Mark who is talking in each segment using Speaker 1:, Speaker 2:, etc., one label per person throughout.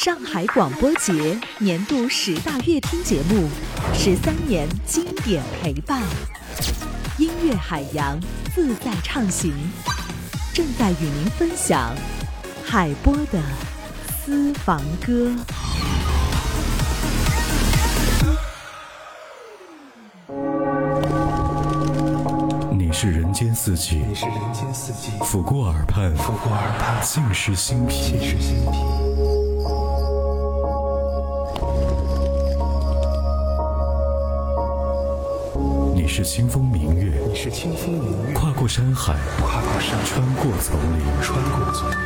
Speaker 1: 上海广播节年度十大乐听节目，十三年经典陪伴，音乐海洋自在畅行，正在与您分享海波的私房歌。
Speaker 2: 你是人间四季，
Speaker 3: 你是人间四季，
Speaker 2: 抚过耳畔，
Speaker 3: 抚过耳畔，
Speaker 2: 尽是心脾，
Speaker 3: 尽是心脾。
Speaker 2: 是清风明月，
Speaker 3: 你是清风明月，
Speaker 2: 跨过山海，
Speaker 3: 跨过山，
Speaker 2: 穿过丛林，
Speaker 3: 穿过丛林。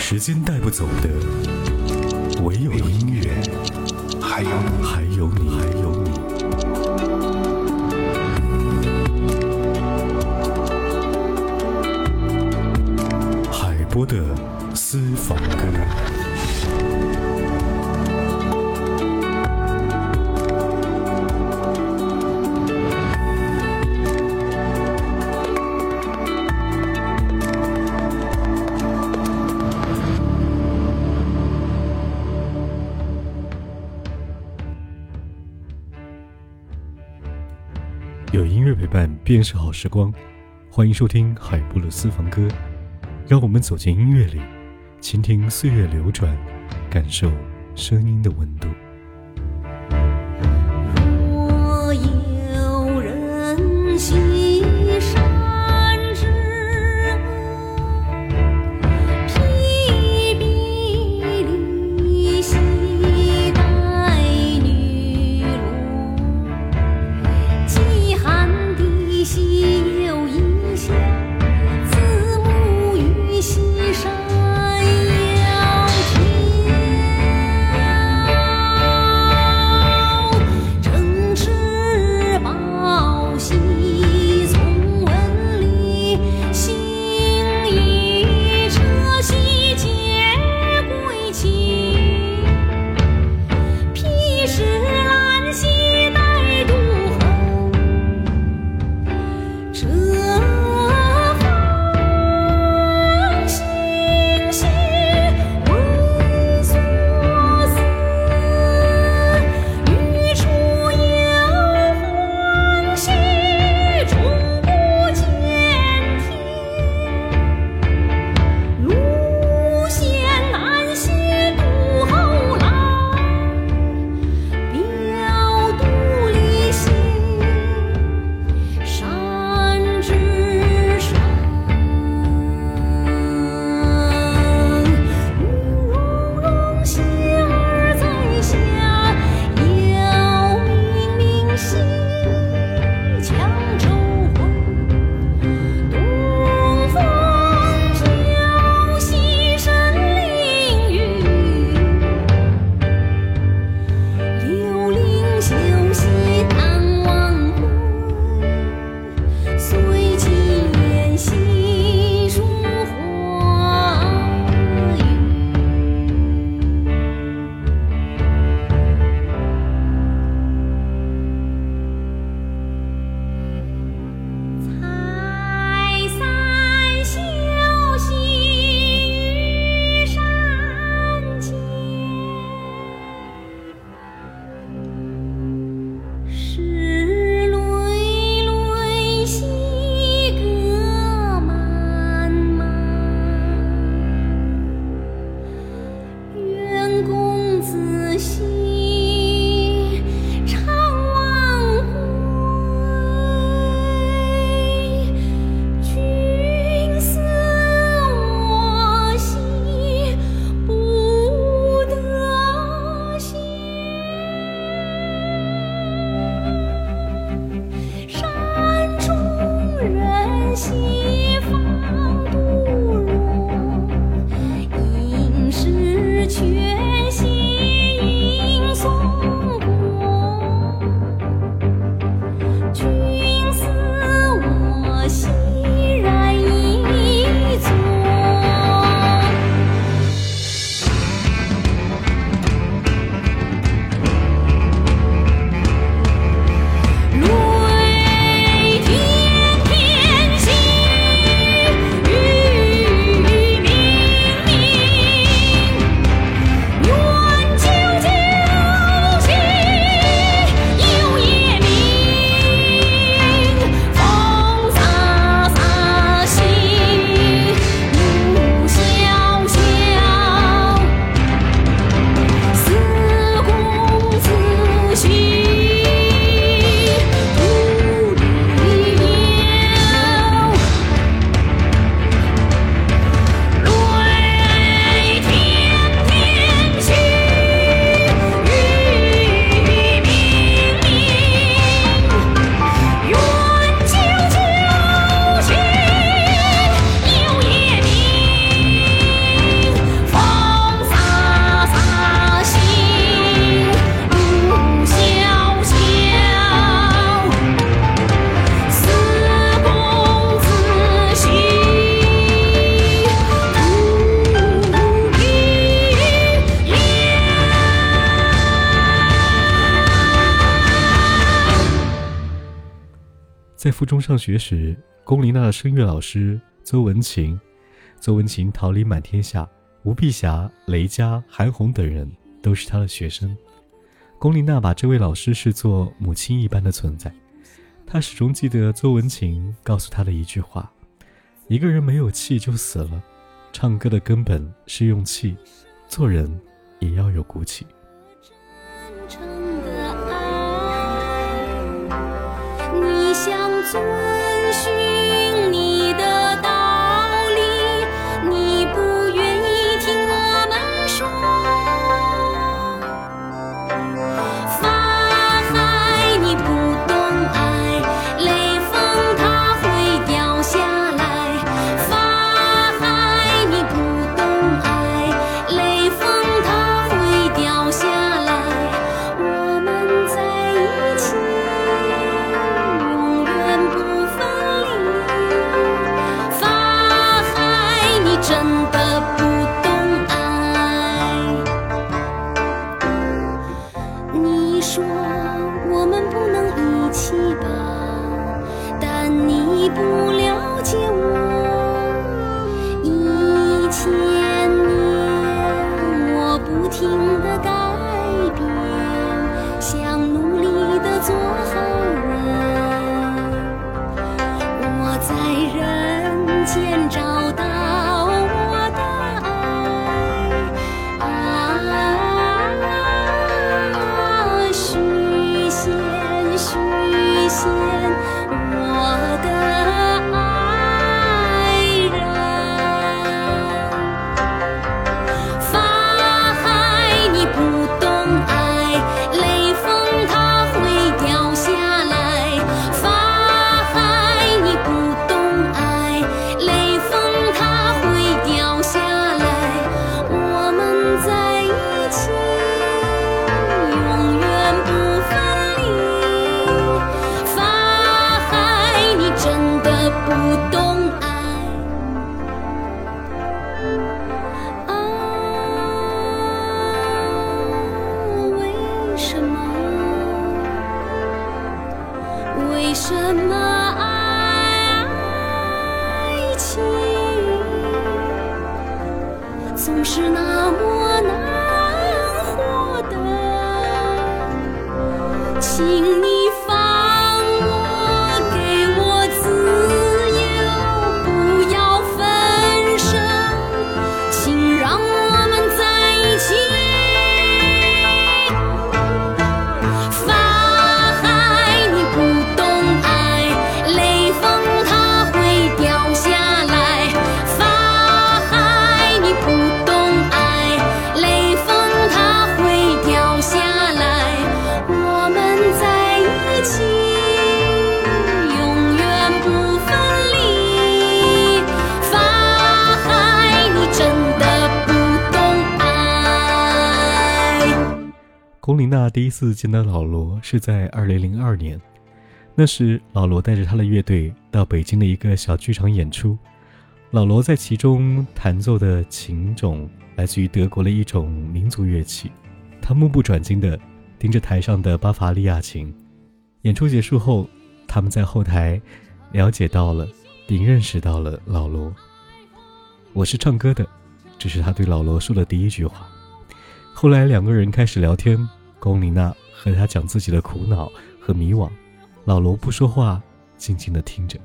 Speaker 2: 时间带不走的，唯有音乐，
Speaker 3: 还有你，
Speaker 2: 还有你，还有你。便是好时光，欢迎收听海波的私房歌，让我们走进音乐里，倾听岁月流转，感受声音的温度。
Speaker 4: 若有人心
Speaker 2: 在附中上学时，龚琳娜的声乐老师邹文琴，邹文琴桃李满天下，吴碧霞、雷佳、韩红等人都是她的学生。龚琳娜把这位老师视作母亲一般的存在。她始终记得邹文琴告诉她的一句话：“一个人没有气就死了，唱歌的根本是用气，做人也要有骨气。”
Speaker 4: 想遵循你
Speaker 2: 龚琳娜第一次见到老罗是在二零零二年，那时老罗带着他的乐队到北京的一个小剧场演出。老罗在其中弹奏的琴种来自于德国的一种民族乐器，他目不转睛的盯着台上的巴伐利亚琴。演出结束后，他们在后台了解到了并认识到了老罗。我是唱歌的，这是他对老罗说的第一句话。后来两个人开始聊天，龚琳娜和他讲自己的苦恼和迷惘，老罗不说话，静静的听着。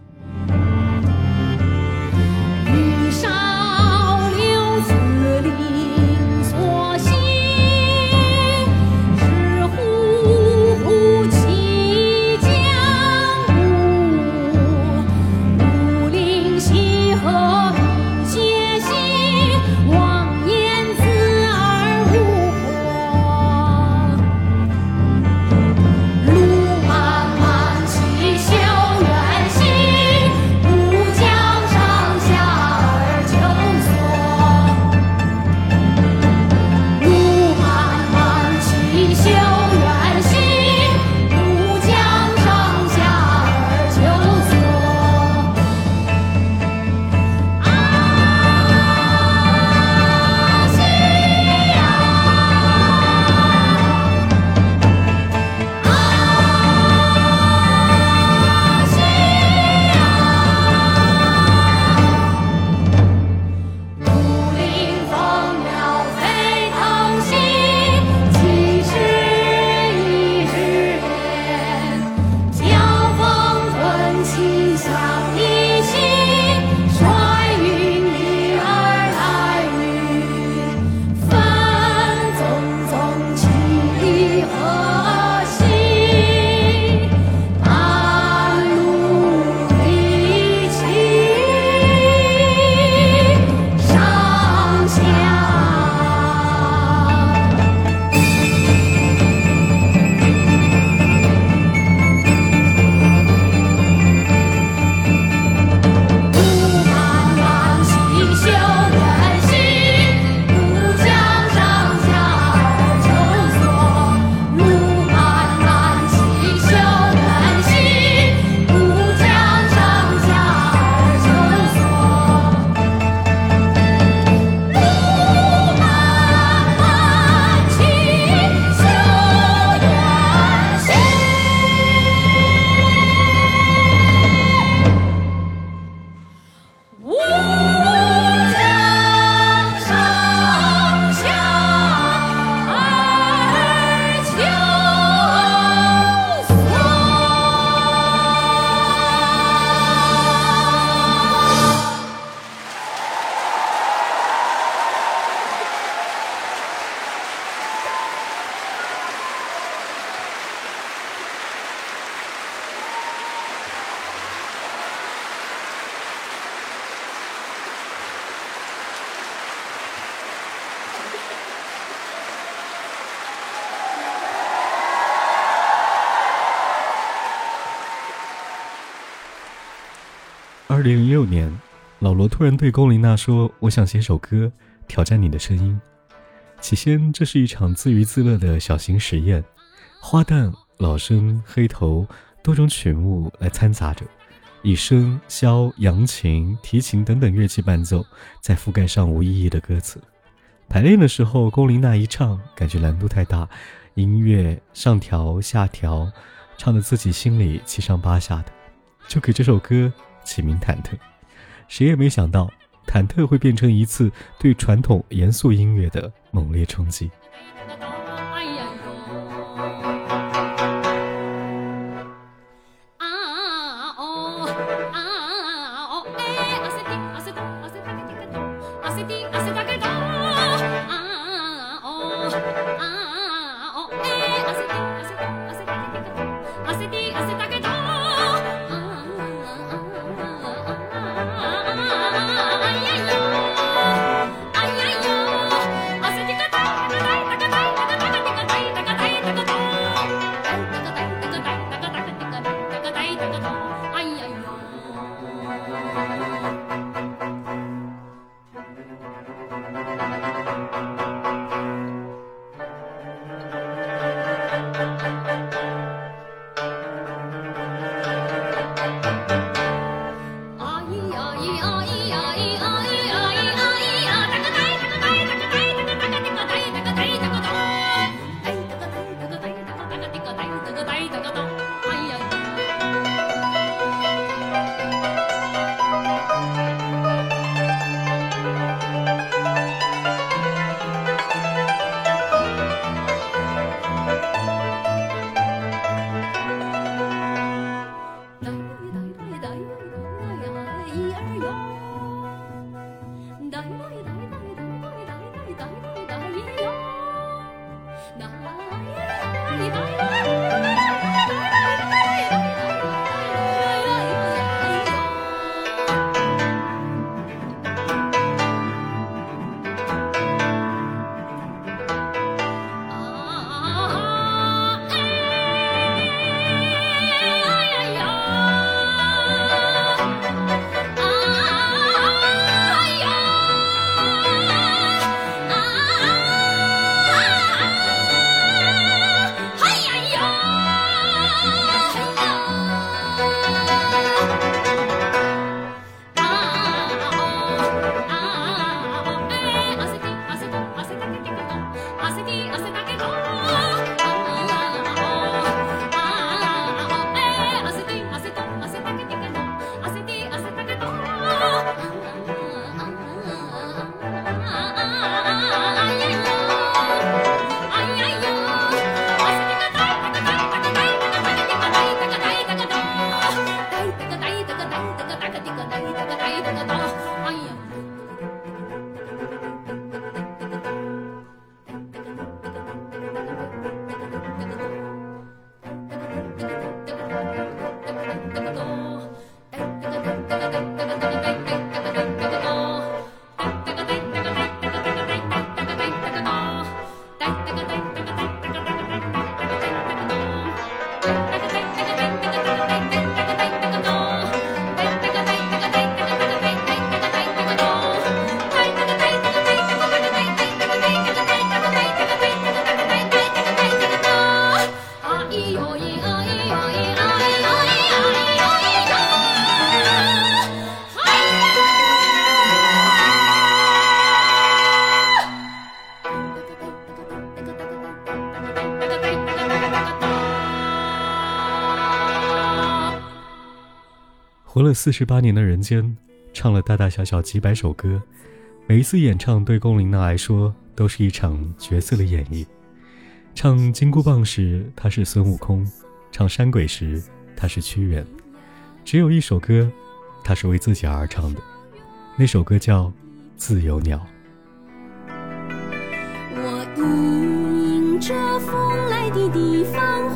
Speaker 4: 二零零六年，老罗突然对龚琳娜说：“我想写首歌，挑战你的声音。”起先，这是一场自娱自乐的小型实验，花旦、老生、黑头多种曲目来掺杂着，以笙、箫、扬琴、提琴等等乐器伴奏，再覆盖上无意义的歌词。排练的时候，龚琳娜一唱，感觉难度太大，音乐上调下调，唱的自己心里七上八下的，就给这首歌起名《忐忑》。谁也没想到，忐忑会变成一次对传统严肃音乐的猛烈冲击。四十八年的人间，唱了大大小小几百首歌，每一次演唱对龚琳娜来说都是一场角色的演绎。唱金箍棒时，她是孙悟空；唱山鬼时，她是屈原。只有一首歌，她是为自己而唱的，那首歌叫《自由鸟》。
Speaker 5: 我迎着风来的地方，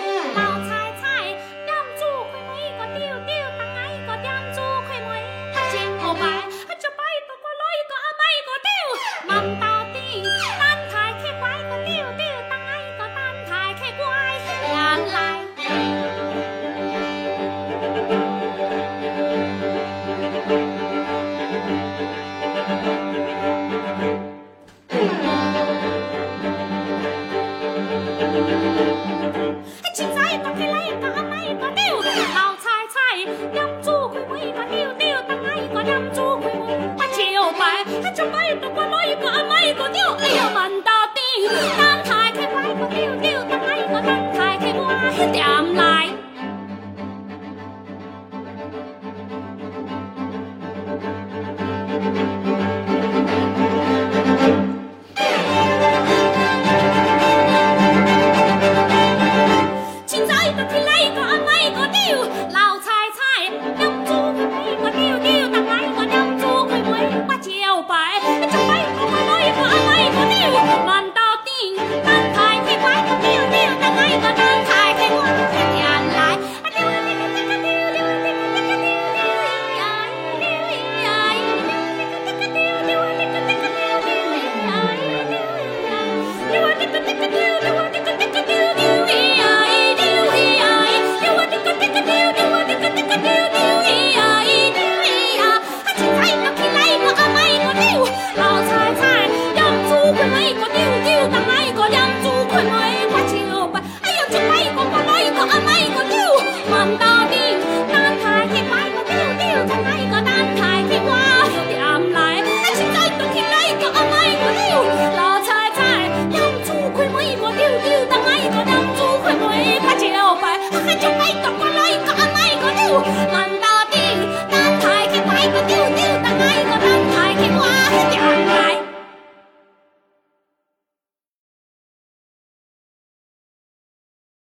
Speaker 5: 嗯卖一个，管卖一个，俺卖一个掉，哎呀
Speaker 4: 妈！